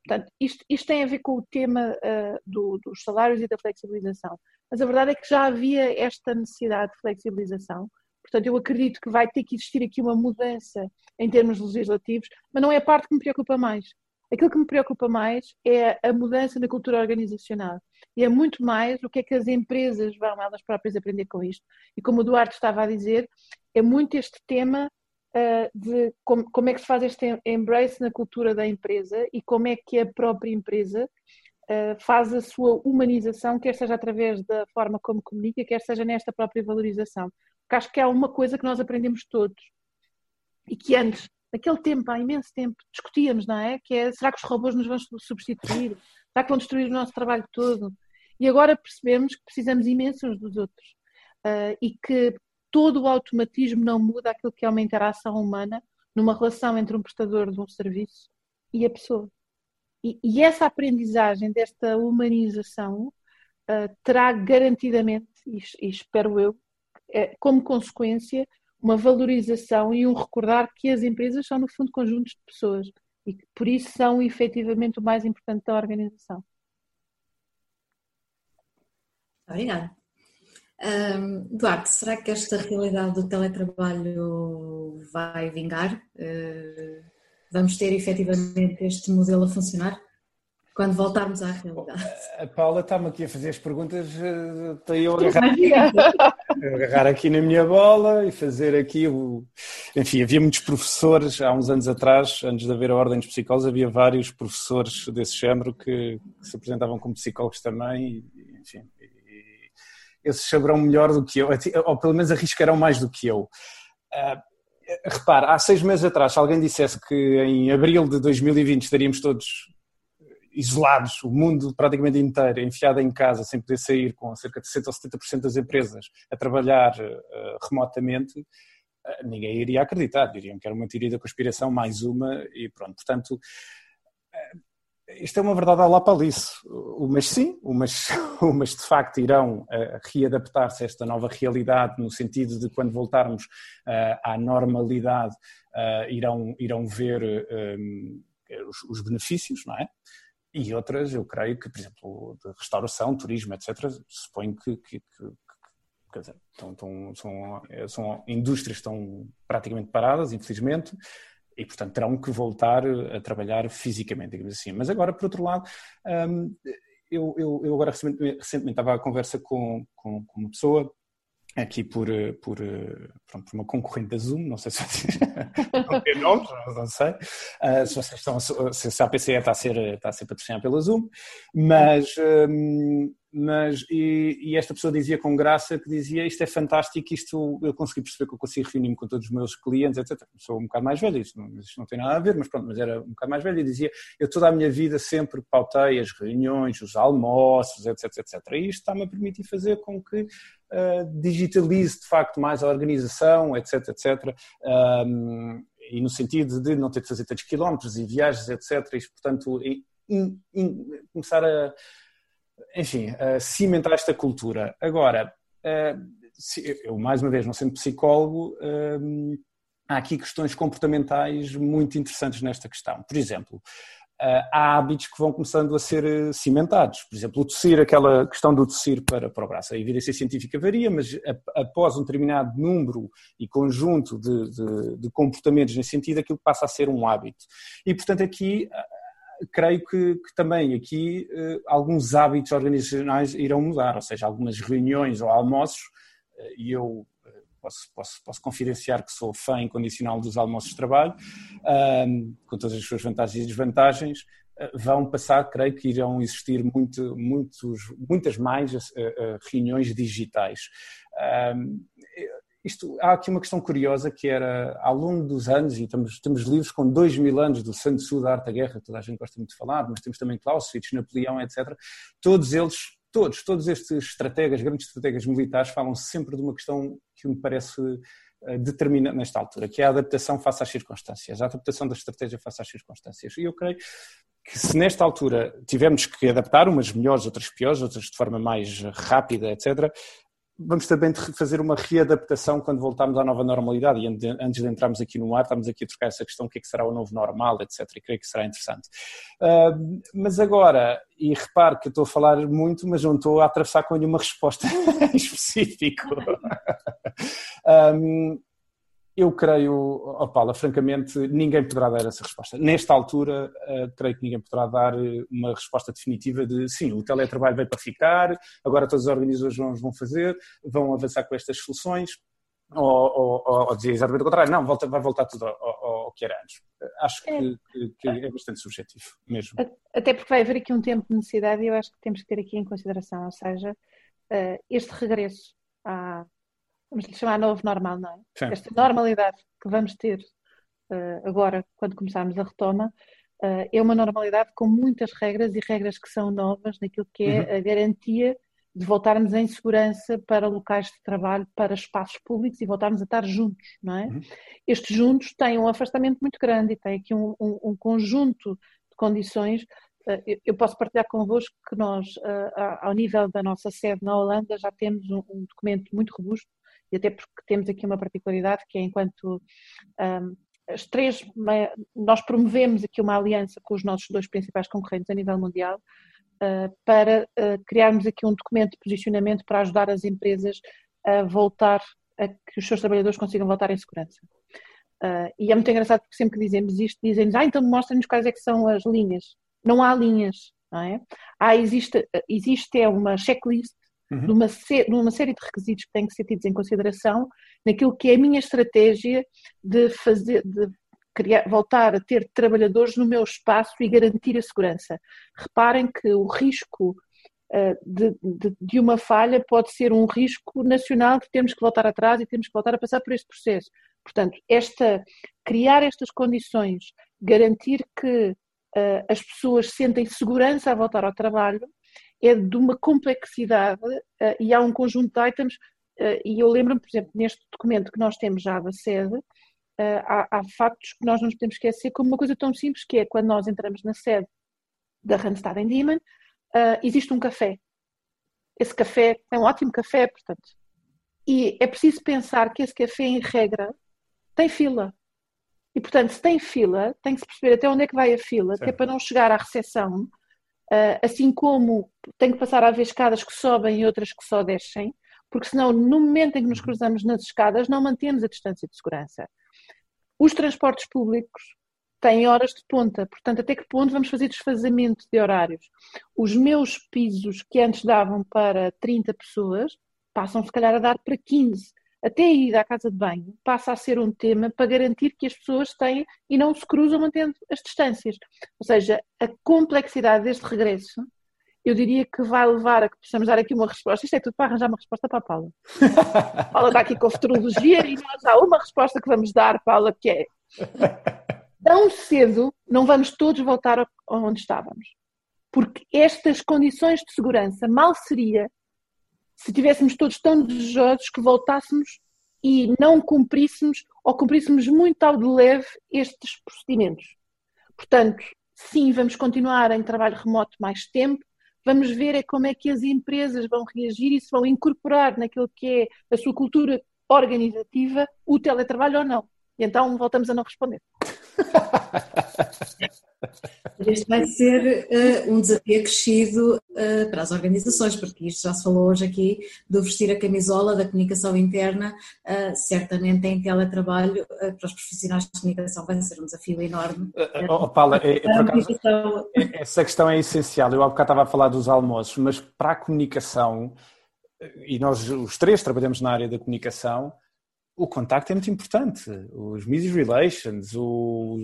Portanto, isto, isto tem a ver com o tema uh, do, dos salários e da flexibilização. Mas a verdade é que já havia esta necessidade de flexibilização. Portanto, eu acredito que vai ter que existir aqui uma mudança em termos legislativos, mas não é a parte que me preocupa mais. Aquilo que me preocupa mais é a mudança na cultura organizacional. E é muito mais o que é que as empresas vão elas próprias aprender com isto. E como o Duarte estava a dizer, é muito este tema uh, de como, como, é que se faz este embrace na cultura da empresa e como é que a própria empresa uh, faz a sua humanização, quer seja através da forma como comunica, quer seja nesta própria valorização. Porque acho que é uma coisa que nós aprendemos todos e que antes, naquele tempo, há imenso tempo, discutíamos, não é? Que é, será que os robôs nos vão substituir? Será que vão destruir o nosso trabalho todo? E agora percebemos que precisamos imenso uns dos outros. Uh, e que todo o automatismo não muda aquilo que é uma interação humana numa relação entre um prestador de um serviço e a pessoa. E, e essa aprendizagem desta humanização uh, terá garantidamente, e, e espero eu, como consequência, uma valorização e um recordar que as empresas são, no fundo, conjuntos de pessoas e que, por isso, são efetivamente o mais importante da organização. Obrigada. Um, Duarte, será que esta realidade do teletrabalho vai vingar? Uh, vamos ter efetivamente este modelo a funcionar? Quando voltarmos à realidade. A Paula está-me aqui a fazer as perguntas, estou eu a agarrar, agarrar aqui na minha bola e fazer aqui o. Enfim, havia muitos professores há uns anos atrás, antes de haver a ordem dos psicólogos, havia vários professores desse género que, que se apresentavam como psicólogos também, e, enfim, esses saberão melhor do que eu, ou pelo menos arriscarão mais do que eu. Uh, repare, há seis meses atrás, se alguém dissesse que em abril de 2020 estaríamos todos isolados, o mundo praticamente inteiro enfiado em casa, sem poder sair, com cerca de 60 ou 70% das empresas a trabalhar uh, remotamente, uh, ninguém iria acreditar, diriam que era uma teoria da conspiração, mais uma, e pronto. Portanto, uh, isto é uma verdade à lapalice. Umas sim, umas, umas (laughs) de facto irão readaptar-se a esta nova realidade, no sentido de quando voltarmos à normalidade, irão, irão ver os, benefícios, não é? E outras, eu creio que, por exemplo, de restauração, turismo, etc., suponho que, que, que quer dizer, estão, estão, são, são indústrias estão praticamente paradas, infelizmente, e, portanto, terão que voltar a trabalhar fisicamente, digamos assim. Mas agora, por outro lado, hum, eu, eu, eu agora recentemente, recentemente, estava à conversa com, com, com uma pessoa aqui por, por, pronto, por uma concorrente da Zoom, não sei se não (laughs) tem nomes, não sei, uh, se, vocês estão, se a PCE está a ser, está a ser patrocinada pela Zoom, mas um, mas e, e, esta pessoa dizia com graça que dizia isto é fantástico, isto eu consegui perceber que eu consigo reunir-me com todos os meus clientes, etc. Sou um bocado mais velho, isto não, não tem nada a ver, mas pronto, mas era um bocado mais velho e dizia eu toda a minha vida sempre pautei as reuniões, os almoços, etc, etc. E isto está-me a permitir fazer com que digitalize de facto mais a organização, etc, etc. Um, e no sentido de não ter de fazer tantos quilómetros e viagens, etc. E, portanto, in, in, começar a enfim, uh, cimentar esta cultura. Agora, uh, eu mais uma vez, não sendo psicólogo, há aqui questões comportamentais muito interessantes nesta questão. Por exemplo, há hábitos que vão começando a ser cimentados. Por exemplo, o tossir, aquela questão do tossir para, para o braço. A evidência científica varia, mas após um determinado número e conjunto de, de, de comportamentos nesse sentido, aquilo passa a ser um hábito. E, portanto, aqui creio que, que também aqui uh, alguns hábitos organizacionais irão mudar, ou seja, algumas reuniões ou almoços, uh, e eu posso, posso, posso confidenciar que sou fã incondicional dos almoços de trabalho, com todas as suas vantagens e desvantagens, vão passar, creio que irão existir muito, muitos, muitas mais reuniões digitais. isto, há aqui uma questão curiosa que era, ao longo dos anos, e temos, temos livros com dois mil anos do Sun Tzu da Arte da Guerra, toda a gente gosta muito de falar, mas temos também Clausewitz, Napoleão, etc. Todos eles, todos, todos estes estrategas, grandes estrategas militares, falam sempre de uma questão que me parece eh, determina nesta altura, que é a adaptação face às circunstâncias, a adaptação da estratégia face às circunstâncias. E eu creio que se nesta altura tivermos que adaptar, umas melhores, outras piores, outras de forma mais rápida, etc., vamos também fazer uma readaptação quando voltarmos à nova normalidade e antes de entrarmos aqui no ar, estamos aqui a trocar essa questão, o que é que será o novo normal, etc. E creio que será interessante. Uh, mas agora, e repare que eu estou a falar muito, mas não estou a atravessar com nenhuma resposta (laughs) específica. (laughs) um, eu creio, oh Paula, francamente, ninguém poderá dar essa resposta. Nesta altura, uh, creio que ninguém poderá dar eh, uma resposta definitiva de sim, o teletrabalho veio para ficar, agora todas as organizações vão fazer, vão avançar com estas soluções, ou, ou, ou dizer exatamente o contrário, não, volta, vai voltar tudo ao, ao, ao que era antes. Acho que é. Que, é bastante subjetivo mesmo. Até porque vai haver aqui um tempo de necessidade e eu acho que temos que ter aqui em consideração, ou seja, uh, este regresso à vamos lhe chamar novo normal, não é? Sim. Esta normalidade que vamos ter uh, agora, quando começarmos a retoma, uh, é uma normalidade com muitas regras e regras que são novas naquilo que é uhum. a garantia de voltarmos em segurança para locais de trabalho, para espaços públicos e voltarmos a estar juntos, não é? Uhum. Estes juntos têm um afastamento muito grande e têm aqui um, um, um conjunto de condições eh, eu posso partilhar convosco que nós, ao nível da nossa sede na Holanda, já temos um documento muito robusto e até porque temos aqui uma particularidade que é enquanto um, as três, nós promovemos aqui uma aliança com os nossos dois principais concorrentes a nível mundial uh, para uh, criarmos aqui um documento de posicionamento para ajudar as empresas a voltar, a que os seus trabalhadores consigam voltar em segurança. Uh, e é muito engraçado porque sempre que dizemos isto, dizem-nos, ah, então mostrem-nos quais é que são as linhas. Não há linhas, não é? Há, existe, existe é uma checklist uhum. numa, numa série de requisitos que têm que ser tidos em consideração naquilo que é a minha estratégia de fazer, de criar, voltar a ter trabalhadores no meu espaço e garantir a segurança. Reparem que o risco uh, de, de, de, uma falha pode ser um risco nacional que temos que voltar atrás e temos que voltar a passar por este processo. Portanto, esta, criar estas condições, garantir que uh, as pessoas sentem segurança a voltar ao trabalho, é de uma complexidade uh, e há um conjunto de items, uh, e eu lembro-me, por exemplo, neste documento que nós temos já da sede, uh, há, há, factos que nós não nos podemos esquecer, como uma coisa tão simples que é quando nós entramos na sede da Randstad em Diemen, existe um café. Esse café é um ótimo café, portanto. E é preciso pensar que esse café, em regra, tem fila. E, portanto, se tem fila, tem que se perceber até onde é que vai a fila, que é para não chegar à recepção assim como tem que passar a haver escadas que sobem e outras que só descem, porque senão, no momento em que nos uhum. cruzamos nas escadas, não mantemos a distância de segurança. Os transportes públicos têm horas de ponta, portanto, até que ponto vamos fazer desfazamento de horários? Os meus pisos, que antes davam para 30 pessoas, passam se calhar a dar para 15 até a ida à casa de banho passa a ser um tema para garantir que as pessoas têm e não se cruzam mantendo as distâncias. Ou seja, a complexidade deste regresso, eu diria que vai levar a que possamos dar aqui uma resposta. Isto é tudo para arranjar uma resposta para a Paula. A (laughs) Paula está aqui com a futurologia e nós há uma resposta que vamos dar, Paula, que é tão cedo não vamos todos voltar onde estávamos. Porque estas condições de segurança mal seria se tivéssemos todos tão desejosos que voltássemos e não cumpríssemos ou cumpríssemos muito ao de leve estes procedimentos. Portanto, sim, vamos continuar em trabalho remoto mais tempo, vamos ver é como é que as empresas vão reagir e se vão incorporar naquilo que é a sua cultura organizativa o teletrabalho ou não. E então voltamos a não responder. (laughs) Este vai ser uh, um desafio acrescido uh, para as organizações, porque isto já se falou hoje aqui do vestir a camisola da comunicação interna, uh, certamente em teletrabalho para os profissionais de comunicação vai ser um desafio enorme. Oh, Paula, é, é, acaso, é, essa questão é essencial. Eu há bocado estava a falar dos almoços, mas para a comunicação, e nós os três trabalhamos na área da comunicação, o contacto é muito importante. Os media relations, o,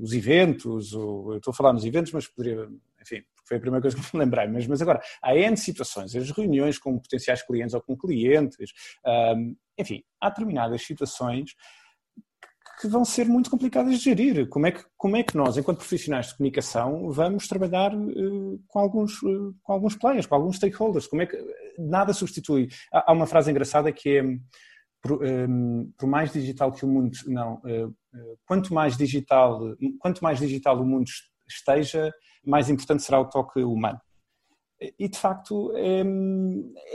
os eventos, o, eu estou a falar nos eventos, mas poderia, enfim, foi a primeira coisa que me lembrei, mas, mas agora, há N situações, as reuniões com potenciais clientes ou com clientes, um, enfim, há determinadas situações que vão ser muito complicadas de gerir. Como é que, como é que nós, enquanto profissionais de comunicação, vamos trabalhar uh, com, alguns, uh, com alguns players, com alguns stakeholders? Como é que nada substitui? Há, há uma frase engraçada que é por, um, ehm, por, mais digital que o mundo não uh, quanto mais digital quanto mais digital o mundo esteja mais importante será o toque humano e de facto é,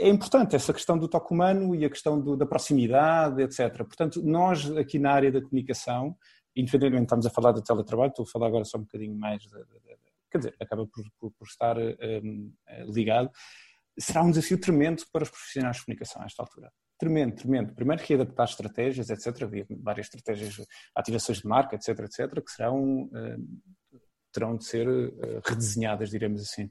é, importante essa questão do toque humano e a questão do, da proximidade, etc. Portanto, nós aqui na área da comunicação, independentemente estamos a falar do teletrabalho, estou a falar agora só um bocadinho mais, de, de, de, quer dizer, acaba por, por, por estar um, ligado, será um desafio tremendo para os profissionais de comunicação a esta altura. Tremendo, tremendo. Primeiro que adaptar estratégias, etc. Havia várias estratégias, ativações de marca, etc., etc., que serão, uh, terão de ser uh, redesenhadas, diremos assim.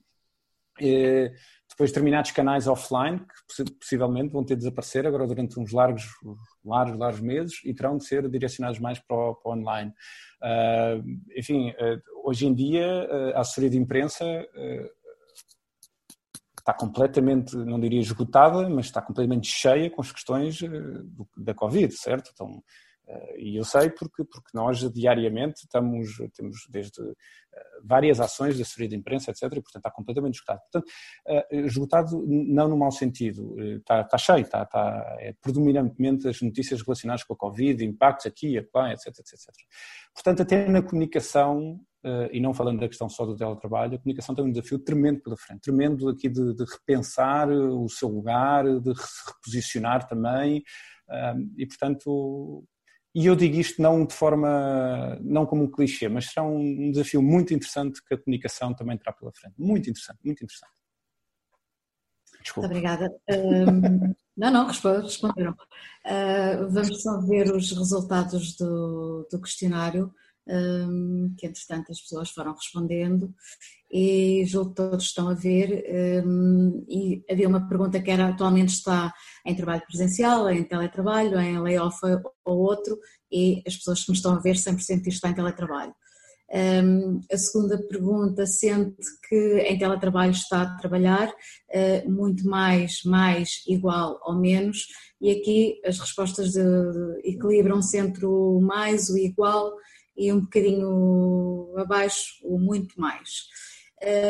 Eh, depois determinados canais offline que possivelmente vão ter de desaparecer agora durante uns largos, largos, largos meses e terão de ser direcionados mais para o, para o online. Uh, enfim, uh, hoje em dia a assessoria de imprensa uh, está completamente, não diria esgotada, mas está completamente cheia com as questões da Covid, certo? Então, eh, e eu sei porque, porque nós diariamente estamos, temos desde eh, várias ações de assessoria de imprensa, etc. E, portanto, está completamente esgotado. Portanto, eh, esgotado não no mau sentido, está, está cheio, está, está é predominantemente as notícias relacionadas com a Covid, impactos aqui, acolá, etc, etc, etc. Portanto, até na comunicação, e não falando da questão só do teletrabalho, a comunicação tem um desafio tremendo pela frente, tremendo aqui de, de repensar o seu lugar, de se reposicionar também, e portanto e eu digo isto não de forma, não como um clichê, mas será um desafio muito interessante que a comunicação também terá pela frente. Muito interessante, muito interessante. Desculpa. Muito obrigada. Um, (laughs) não, não, responderam. Uh, vamos só ver os resultados do, do questionário um, que entretanto as pessoas foram respondendo e julgo que todos estão a ver um, e havia uma pergunta que era atualmente está em trabalho presencial, em teletrabalho, em layoff ou outro e as pessoas que me estão a ver 100% disto está em teletrabalho. Um, a segunda pergunta, sente que em teletrabalho está a trabalhar uh, muito mais, mais, igual ou menos, e aqui as respostas equilibram-se entre o mais, o igual e um bocadinho abaixo ou muito mais.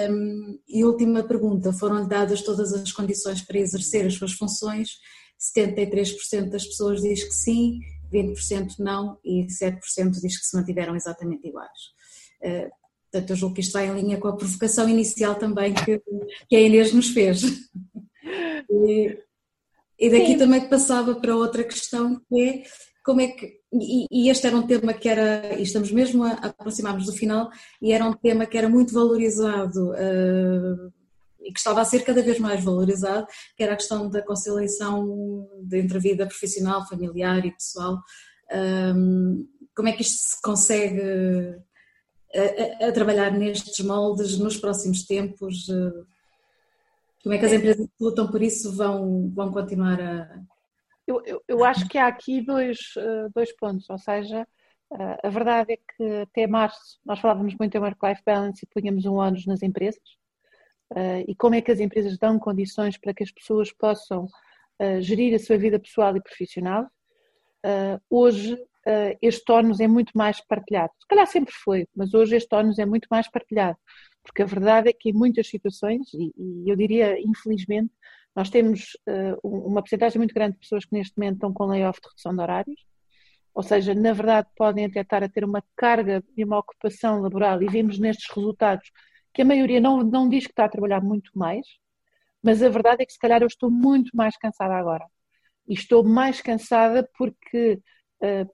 Um, e última pergunta: foram-lhe dadas todas as condições para exercer as suas funções? 73% das pessoas diz que sim, 20% não e 7% diz que se mantiveram exatamente iguais. Uh, portanto, eu julgo que isto vai em linha com a provocação inicial também que, que a Inês nos fez. (laughs) E, e daqui sim. também passava para outra questão que é como é que e, e, este era um tema que era, e estamos mesmo a, a aproximar-nos do final, e era um tema que era muito valorizado uh, e que estava a ser cada vez mais valorizado, que era a questão da conciliação entre a vida profissional, familiar e pessoal. Um, como é que isto se consegue a, a, a, trabalhar nestes moldes nos próximos tempos? Uh, como é que as empresas que lutam por isso vão, vão continuar a, eu, eu, eu, acho que há aqui dois, eh, dois pontos, ou seja, eh, a verdade é que até março nós falávamos muito em work-life balance e punhamos um ônus nas empresas. Eh, e como é que as empresas dão condições para que as pessoas possam gerir a sua vida pessoal e profissional? Hoje este ônus é muito mais partilhado. Se calhar sempre foi, mas hoje este ônus é muito mais partilhado. Porque a verdade é que em muitas situações, e eu diria infelizmente, nós temos uh, uma porcentagem muito grande de pessoas que neste momento estão com layoff de redução de horários, ou seja, na verdade podem até estar a ter uma carga e uma ocupação laboral e vimos nestes resultados que a maioria não, não diz que está a trabalhar muito mais, mas a verdade é que se calhar eu estou muito mais cansada agora. E estou mais cansada porque uh,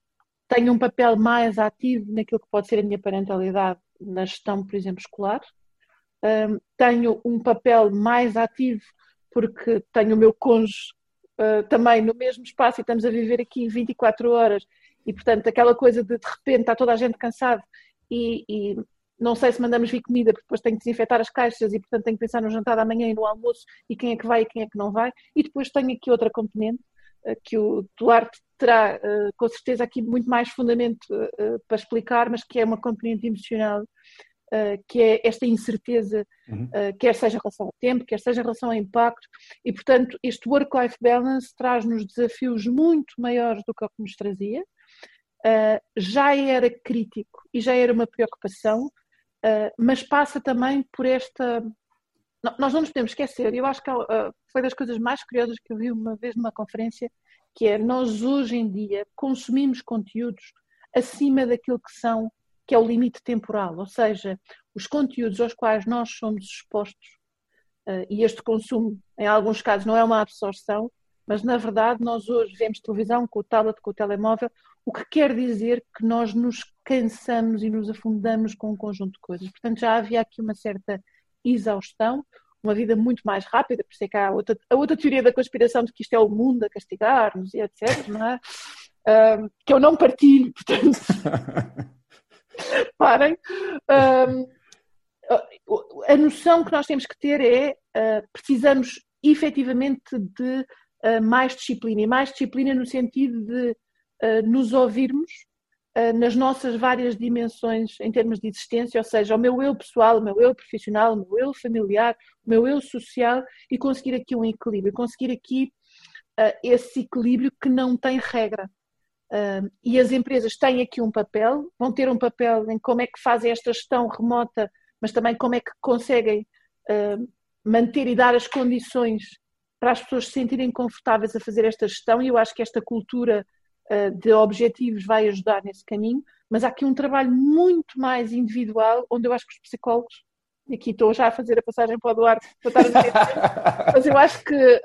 tenho um papel mais ativo naquilo que pode ser a minha parentalidade na gestão, por exemplo, escolar. Um, tenho um papel mais ativo porque tenho o meu cônjuge uh, também no mesmo espaço e estamos a viver aqui 24 horas e, portanto, aquela coisa de de repente está toda a gente cansada e, e, não sei se mandamos vir comida porque depois tenho que desinfetar as caixas e, portanto, tenho que pensar no jantar da manhã e no almoço e quem é que vai e quem é que não vai. E depois tenho aqui outra componente uh, que o Duarte terá, uh, com certeza, aqui muito mais fundamento para explicar, mas que é uma componente emocional uh, que é esta incerteza, uhum. uh, quer seja em relação ao tempo, quer seja em relação ao impacto, e portanto este work-life balance traz-nos desafios muito maiores do que o que nos trazia. Uh, já era crítico e já era uma preocupação, mas passa também por esta. Nós não nos podemos esquecer, eu acho que foi das coisas mais curiosas que eu vi uma vez numa conferência, que é nós hoje em dia consumimos conteúdos acima daquilo que são que é o limite temporal, ou seja, os conteúdos aos quais nós somos expostos, uh, e este consumo, em alguns casos, não é uma absorção, mas na verdade nós hoje vemos televisão com o tablet, com o telemóvel, o que quer dizer que nós nos cansamos e nos afundamos com um conjunto de coisas. Portanto, já havia aqui uma certa exaustão, uma vida muito mais rápida, por isso é que há a outra, a outra teoria da conspiração de que isto é o mundo a castigar-nos e etc, não é? (laughs) Uh, que eu não partilho, portanto. (laughs) (laughs) Parem. Um, a noção que nós temos que ter é uh, precisamos efetivamente de uh, mais disciplina e mais disciplina no sentido de uh, nos ouvirmos nas nossas várias dimensões em termos de existência, ou seja, o meu eu pessoal, o meu eu profissional, o meu eu familiar, o meu eu social e conseguir aqui um equilíbrio, conseguir aqui esse equilíbrio que não tem regra. Uh, e as empresas têm aqui um papel, vão ter um papel em como é que fazem esta gestão remota, mas também como é que conseguem uh, manter e dar as condições para as pessoas se sentirem confortáveis a fazer esta gestão, e eu acho que esta cultura uh, de objetivos vai ajudar nesse caminho, mas há aqui um trabalho muito mais individual, onde eu acho que os psicólogos, e aqui estou já a fazer a passagem para o Eduardo, para estar a (laughs) mas eu acho que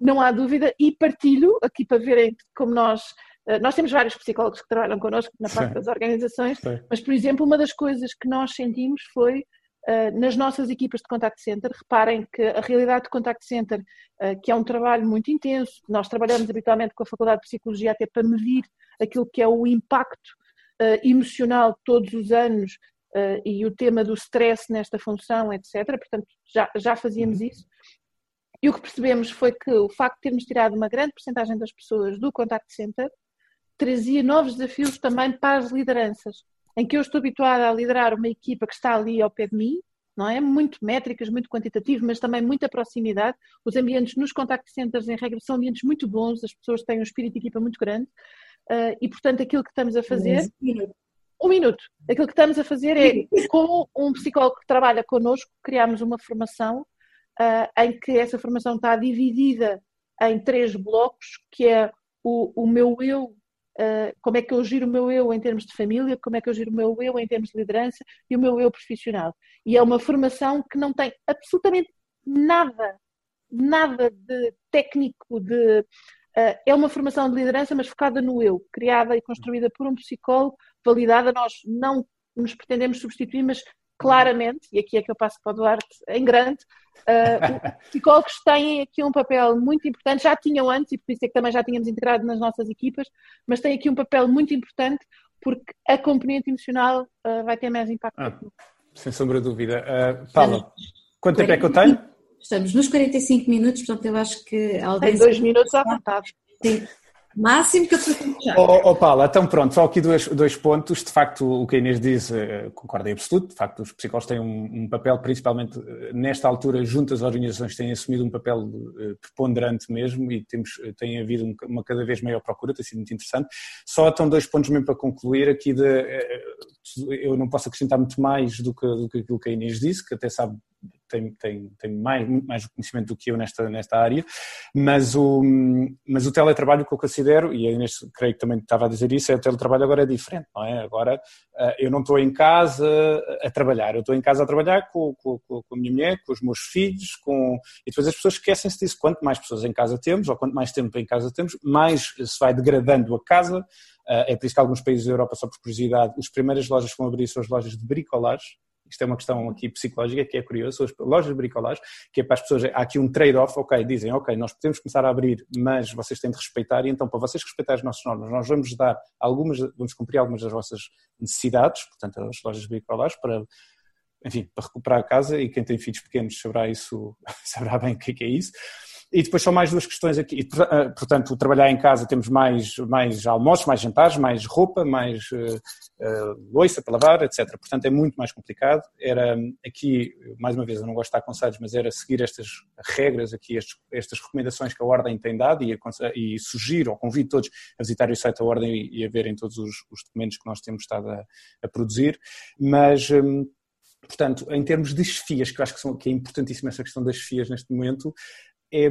não há dúvida, e partilho aqui para verem como nós nós temos vários psicólogos que trabalham connosco na parte Sim. das organizações, Sim. mas, por exemplo, uma das coisas que nós sentimos foi uh, nas nossas equipas de contact center. Reparem que a realidade de contact center, uh, que é um trabalho muito intenso, nós trabalhamos habitualmente com a Faculdade de Psicologia até para medir aquilo que é o impacto emocional todos os anos e o tema do stress nesta função, etc. Portanto, já, já fazíamos uhum. isso. E o que percebemos foi que o facto de termos tirado uma grande porcentagem das pessoas do contact center trazia novos desafios também para as lideranças, em que eu estou habituada a liderar uma equipa que está ali ao pé de mim, não é? Muito métricas, muito quantitativo, mas também muita proximidade. Os ambientes nos contact centers, em regra, são ambientes muito bons, as pessoas têm um espírito de equipa muito grande uh, e, portanto, aquilo que estamos a fazer. Um minuto. Aquilo que estamos a fazer é, com um psicólogo que trabalha connosco, criamos uma formação uh, em que essa formação está dividida em três blocos, que é o, o meu eu Uh, como é que eu giro o meu eu em termos de família, como é que eu giro o meu eu em termos de liderança e o meu eu profissional. E é uma formação que não tem absolutamente nada, nada de técnico, de, uh, é uma formação de liderança, mas focada no eu, criada e construída por um psicólogo, validada. Nós não nos pretendemos substituir, mas claramente, e aqui é que eu passo para o Duarte em grande, uh, os (laughs) psicólogos têm aqui um papel muito importante, já tinham antes, e por isso é que também já tínhamos integrado nas nossas equipas, mas têm aqui um papel muito importante porque a componente emocional uh, vai ter mais impacto. Ah, sem sombra de dúvida. Uh, Paula, quanto tempo é que eu tenho? Estamos nos 45 minutos, portanto eu acho que alguém... Tem dois minutos à vontade. Sim, Máximo que eu estou oh, oh, Paula, então pronto, só aqui dois, dois pontos. De facto, o que a Inês diz, uh, concordo em absoluto. De facto, os psicólogos têm um, um papel, principalmente uh, nesta altura, junto às organizações, têm assumido um papel uh, preponderante mesmo e temos, tem havido um, uma cada vez maior procura, tem sido muito interessante. Só então dois pontos mesmo para concluir aqui de, eu não posso acrescentar muito mais do que, do que aquilo que a Inês disse, que até sabe tem, tem, tem mais, muito mais conhecimento do que eu nesta, nesta área, mas o, mas o teletrabalho que eu considero, e a Inês creio que também estava a dizer isso, é o teletrabalho agora é diferente, não é? Agora eh, eu não estou em casa a trabalhar, eu estou em casa a trabalhar com, com, com a minha mulher, com os meus filhos, com... e depois as pessoas esquecem-se disso, quanto mais pessoas em casa temos, ou quanto mais tempo em casa temos, mais se vai degradando a casa, eh, é por isso que alguns países da Europa, só por curiosidade, as primeiras lojas que vão abrir são as lojas de bricolagem, isto é uma questão aqui psicológica que é curiosa, as lojas de bricolagem, que é para as pessoas, há aqui um trade-off, ok, dizem, ok, nós podemos começar a abrir, mas vocês têm de respeitar, e então para vocês respeitarem as nossas normas, nós vamos dar algumas, vamos cumprir algumas das vossas necessidades, portanto, as lojas de bricolagem, para, enfim, para recuperar a casa, e quem tem filhos pequenos saberá isso, (laughs) saberá bem o que é, que é isso. E depois são mais duas questões aqui. Eh, portanto, trabalhar em casa temos mais, mais almoços, mais jantares, mais roupa, mais uh, uh, louça para lavar, etc. Portanto, é muito mais complicado. Era aqui, mais uma vez, eu não gosto de dar conselhos, mas era seguir estas regras aqui, estes, estas recomendações que a Ordem tem dado e, e sugiro ou convido todos a visitar o site da Ordem e, e a verem todos os, os, documentos que nós temos estado a, a produzir. Mas. Um, Portanto, em termos de chefias, que eu acho que, são, que é importantíssima essa questão das chefias neste momento, é,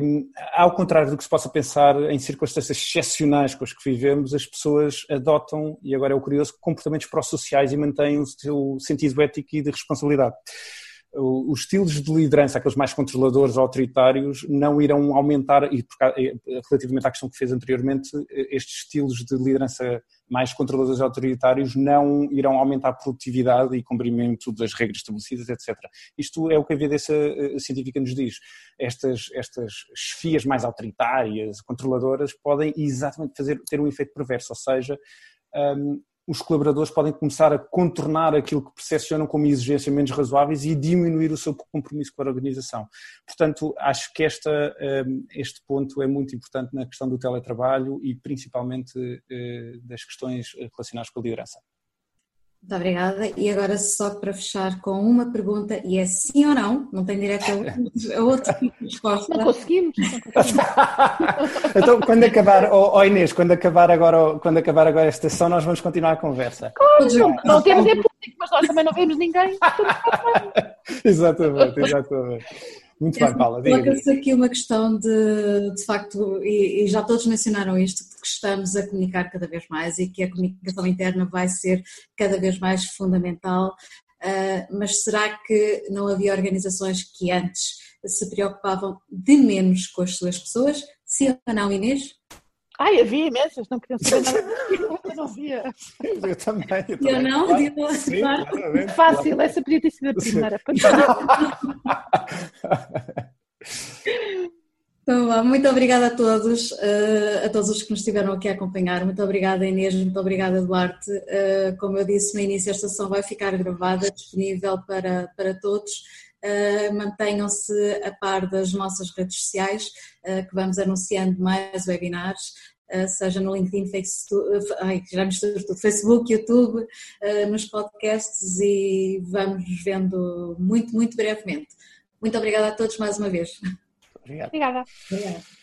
ao contrário do que se possa pensar em circunstâncias excepcionais com as que vivemos, as pessoas adotam, e agora é o curioso, comportamentos pró-sociais e mantêm o seu sentido ético e de responsabilidade os estilos de liderança, aqueles mais controladores, autoritários, não irão aumentar, e relativamente à questão que fez anteriormente, estes estilos de liderança mais controladores e autoritários não irão aumentar a produtividade e cumprimento das regras estabelecidas, etc. Isto é o que a evidência eh, científica nos diz. Estas, estas chefias mais autoritárias, controladoras, podem exatamente fazer, ter um efeito perverso, ou seja, um, os colaboradores podem começar a contornar aquilo que percepcionam como exigências menos razoáveis e diminuir o seu compromisso com a organização. Portanto, acho que esta, hum, este ponto é muito importante na questão do teletrabalho e principalmente eh, das questões relacionadas com a liderança. Muito obrigada. E agora, só para fechar com uma pergunta, e é sim ou não, não tem direito a, outro tipo de resposta. Não conseguimos. (laughs) então, quando acabar, oh, oh, Inês, quando acabar, agora, quando acabar agora esta sessão, nós vamos continuar a conversa. Claro, não, não temos é público, mas nós também não vemos ninguém. (laughs) exatamente, exatamente. Muito bem, Paula. Coloca-se aqui uma questão de, de facto, e, e, já todos mencionaram isto, que estamos a comunicar cada vez mais e que a comunicação interna vai ser cada vez mais fundamental. Uh, mas será que não havia organizações que antes se preocupavam de menos com as suas pessoas? Sim ou não, Inês? Ai, havia imensas, não queriam saber nada. (laughs) Eu não via. Eu também. Eu, também. eu não, claro. Sim, claro. Fácil, claro. essa podia ter sido a primeira. (laughs) Então, muito obrigada a todos, uh, a todos os que nos estiveram aqui a acompanhar. Muito obrigada, Inês, muito obrigada, Duarte. Uh, como eu disse no início, esta sessão vai ficar gravada, disponível para, para todos. Uh, Mantenham-se a par das nossas redes sociais, que vamos anunciando mais webinars. Uh, seja no LinkedIn, Facebook, ai, já tudo, Facebook, YouTube, uh, nos podcasts e vamos vendo muito, muito brevemente. Muito obrigada a todos mais uma vez. Obrigado. Obrigada. Obrigada.